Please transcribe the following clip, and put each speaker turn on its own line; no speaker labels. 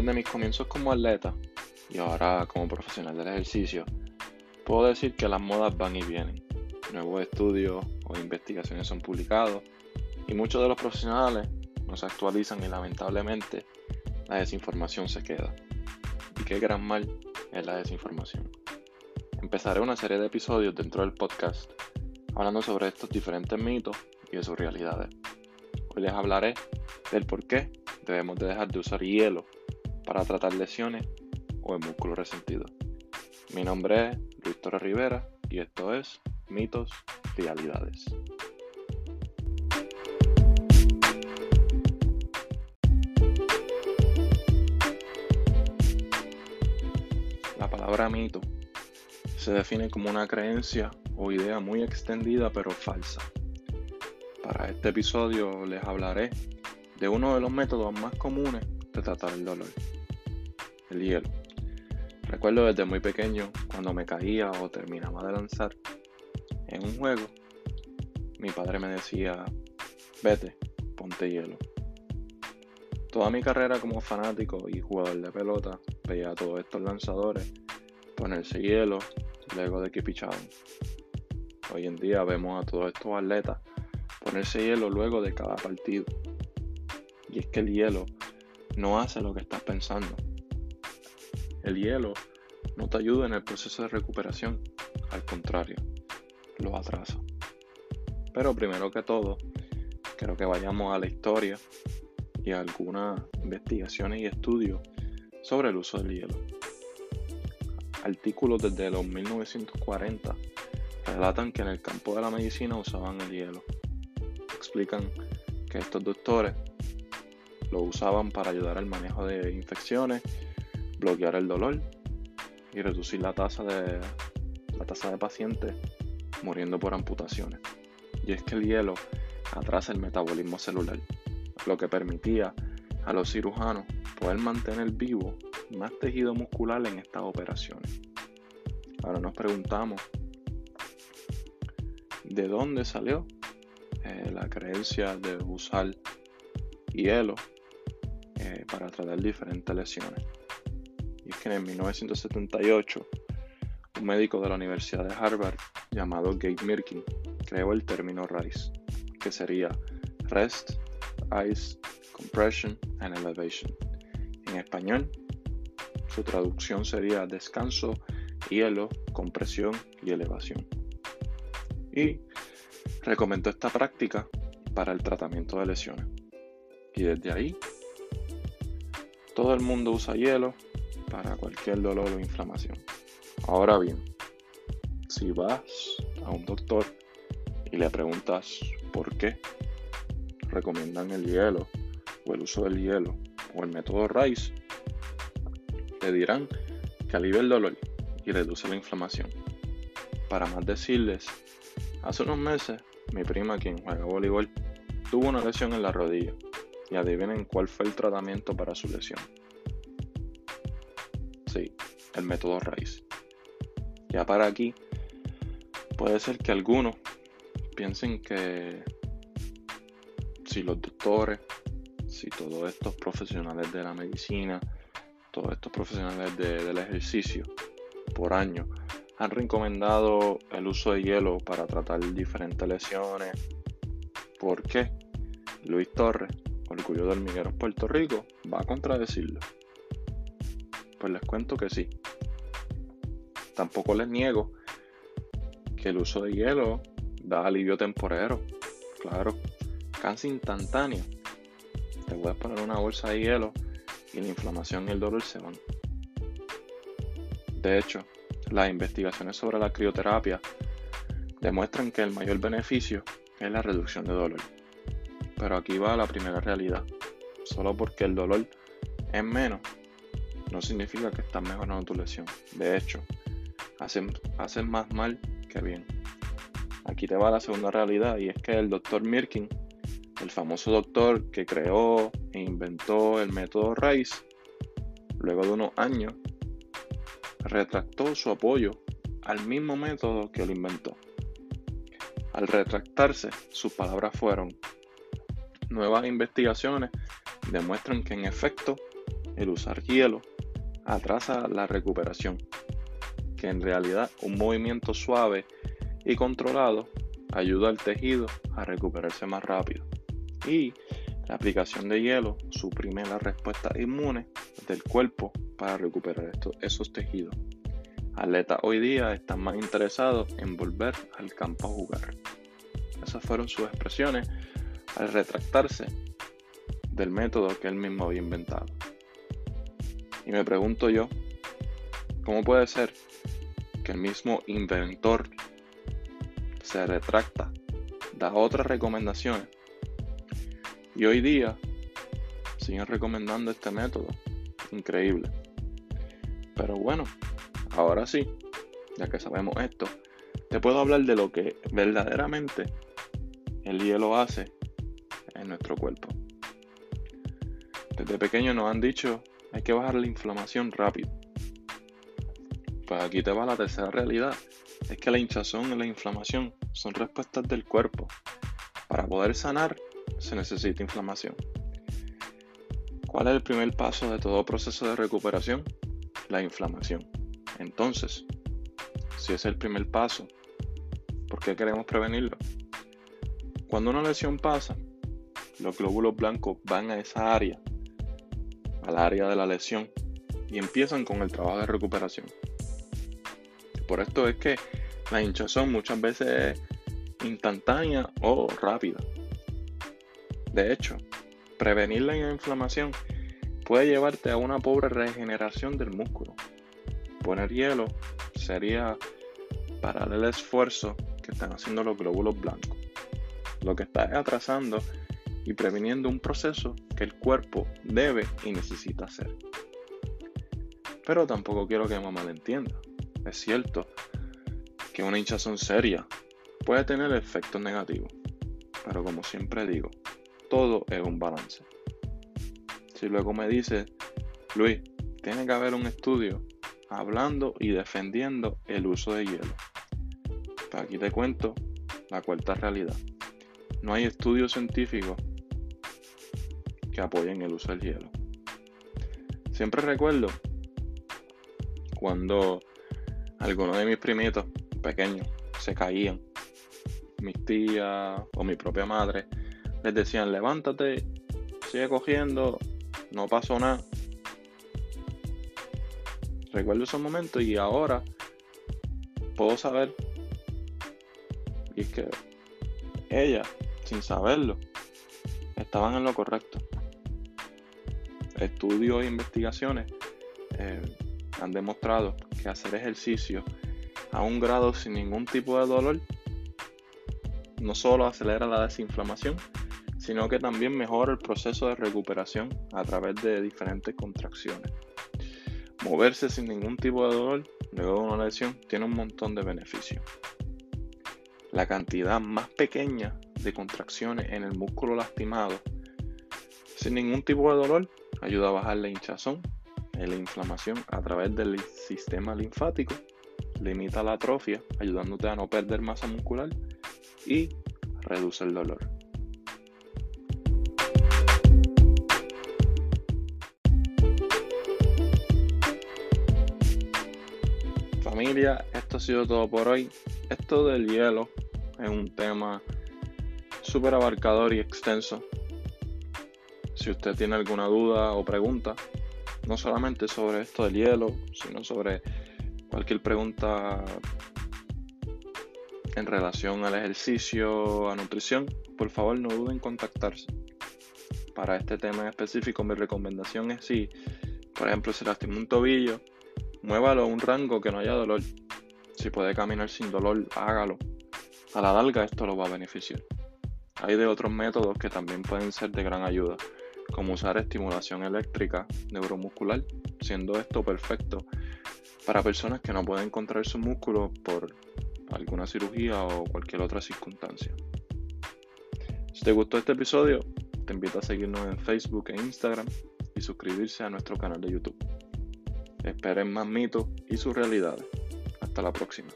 Desde mis comienzos como atleta y ahora como profesional del ejercicio, puedo decir que las modas van y vienen. Nuevos estudios o investigaciones son publicados y muchos de los profesionales no se actualizan y lamentablemente la desinformación se queda. Y qué gran mal es la desinformación. Empezaré una serie de episodios dentro del podcast hablando sobre estos diferentes mitos y de sus realidades. Hoy les hablaré del por qué debemos de dejar de usar hielo para tratar lesiones o el músculo resentido. Mi nombre es Luis Rivera y esto es Mitos, Realidades. La palabra mito se define como una creencia o idea muy extendida pero falsa. Para este episodio les hablaré de uno de los métodos más comunes de tratar el dolor, el hielo. Recuerdo desde muy pequeño cuando me caía o terminaba de lanzar en un juego, mi padre me decía, vete, ponte hielo. Toda mi carrera como fanático y jugador de pelota veía a todos estos lanzadores ponerse hielo luego de que pichaban. Hoy en día vemos a todos estos atletas ponerse hielo luego de cada partido. Y es que el hielo no hace lo que estás pensando. El hielo no te ayuda en el proceso de recuperación, al contrario, lo atrasa. Pero primero que todo, quiero que vayamos a la historia y a algunas investigaciones y estudios sobre el uso del hielo. Artículos desde los 1940 relatan que en el campo de la medicina usaban el hielo. Explican que estos doctores lo usaban para ayudar al manejo de infecciones, bloquear el dolor y reducir la tasa de, la tasa de pacientes muriendo por amputaciones. Y es que el hielo atrasa el metabolismo celular, lo que permitía a los cirujanos poder mantener vivo más tejido muscular en estas operaciones. Ahora nos preguntamos, ¿de dónde salió eh, la creencia de usar hielo eh, para tratar diferentes lesiones? Que en 1978, un médico de la Universidad de Harvard llamado Gabe Mirkin creó el término RICE, que sería Rest, Ice, Compression and Elevation. En español, su traducción sería descanso, hielo, compresión y elevación. Y recomendó esta práctica para el tratamiento de lesiones. Y desde ahí, todo el mundo usa hielo para cualquier dolor o inflamación. Ahora bien, si vas a un doctor y le preguntas por qué recomiendan el hielo o el uso del hielo o el método RICE, te dirán que alivia el dolor y reduce la inflamación. Para más decirles, hace unos meses mi prima, quien juega voleibol, tuvo una lesión en la rodilla y adivinen cuál fue el tratamiento para su lesión. El método RICE. Ya para aquí, puede ser que algunos piensen que si los doctores, si todos estos profesionales de la medicina, todos estos profesionales del ejercicio por año han recomendado el uso de hielo para tratar diferentes lesiones. ¿Por qué? Luis Torres, orgullo del Miguel Puerto Rico, va a contradecirlo. Pues les cuento que sí. Tampoco les niego que el uso de hielo da alivio temporero. Claro, casi instantáneo. Te puedes poner una bolsa de hielo y la inflamación y el dolor se van. De hecho, las investigaciones sobre la crioterapia demuestran que el mayor beneficio es la reducción de dolor. Pero aquí va la primera realidad. Solo porque el dolor es menos, no significa que estás mejorando tu lesión. De hecho, hacen, más mal que bien. Aquí te va la segunda realidad y es que el doctor Mirkin, el famoso doctor que creó e inventó el método RICE, luego de unos años, retractó su apoyo al mismo método que lo inventó. Al retractarse, sus palabras fueron, nuevas investigaciones demuestran que en efecto el usar hielo atrasa la recuperación, que en realidad un movimiento suave y controlado ayuda al tejido a recuperarse más rápido. Y la aplicación de hielo suprime la respuesta inmune del cuerpo para recuperar esos tejidos. Atletas hoy día están más interesados en volver al campo a jugar. Esas fueron sus expresiones al retractarse del método que él mismo había inventado. Y me pregunto yo, ¿cómo puede ser que el mismo inventor se retracta, da otras recomendaciones y hoy día siguen recomendando este método? Increíble. Pero bueno, ahora sí, ya que sabemos esto, te puedo hablar de lo que verdaderamente el hielo hace en nuestro cuerpo. Desde pequeño nos han dicho hay que bajar la inflamación rápido. Pues aquí te va la tercera realidad. Es que la hinchazón y la inflamación son respuestas del cuerpo. Para poder sanar se necesita inflamación. ¿Cuál es el primer paso de todo proceso de recuperación? La inflamación. Entonces, si es el primer paso, ¿por qué queremos prevenirlo? Cuando una lesión pasa, los glóbulos blancos van a esa área al área de la lesión y empiezan con el trabajo de recuperación. Por esto es que la hinchazón muchas veces es instantánea o rápida. De hecho, prevenir la inflamación puede llevarte a una pobre regeneración del músculo. Poner hielo sería parar el esfuerzo que están haciendo los glóbulos blancos. Lo que está atrasando y previniendo un proceso el cuerpo debe y necesita hacer. Pero tampoco quiero que me malentienda. Es cierto que una hinchazón seria puede tener efectos negativos, pero como siempre digo, todo es un balance. Si luego me dice, Luis, tiene que haber un estudio hablando y defendiendo el uso de hielo. Pues aquí te cuento la cuarta realidad. No hay estudios científicos apoyen el uso del hielo. Siempre recuerdo cuando algunos de mis primitos pequeños se caían, mis tías o mi propia madre les decían levántate, sigue cogiendo, no pasó nada. Recuerdo esos momentos y ahora puedo saber y es que ella, sin saberlo, estaban en lo correcto estudios e investigaciones eh, han demostrado que hacer ejercicio a un grado sin ningún tipo de dolor no solo acelera la desinflamación, sino que también mejora el proceso de recuperación a través de diferentes contracciones. Moverse sin ningún tipo de dolor luego de una lesión tiene un montón de beneficios. La cantidad más pequeña de contracciones en el músculo lastimado sin ningún tipo de dolor ayuda a bajar la hinchazón y la inflamación a través del sistema linfático, limita la atrofia, ayudándote a no perder masa muscular y reduce el dolor. Familia, esto ha sido todo por hoy. Esto del hielo es un tema súper abarcador y extenso si usted tiene alguna duda o pregunta, no solamente sobre esto del hielo, sino sobre cualquier pregunta en relación al ejercicio, a nutrición, por favor no duden en contactarse. Para este tema en específico, mi recomendación es si, por ejemplo, se lastima un tobillo, muévalo a un rango que no haya dolor. Si puede caminar sin dolor, hágalo. A la larga esto lo va a beneficiar. Hay de otros métodos que también pueden ser de gran ayuda como usar estimulación eléctrica neuromuscular, siendo esto perfecto para personas que no pueden encontrar su músculo por alguna cirugía o cualquier otra circunstancia. Si te gustó este episodio, te invito a seguirnos en Facebook e Instagram y suscribirse a nuestro canal de YouTube. Esperen más mitos y sus realidades. Hasta la próxima.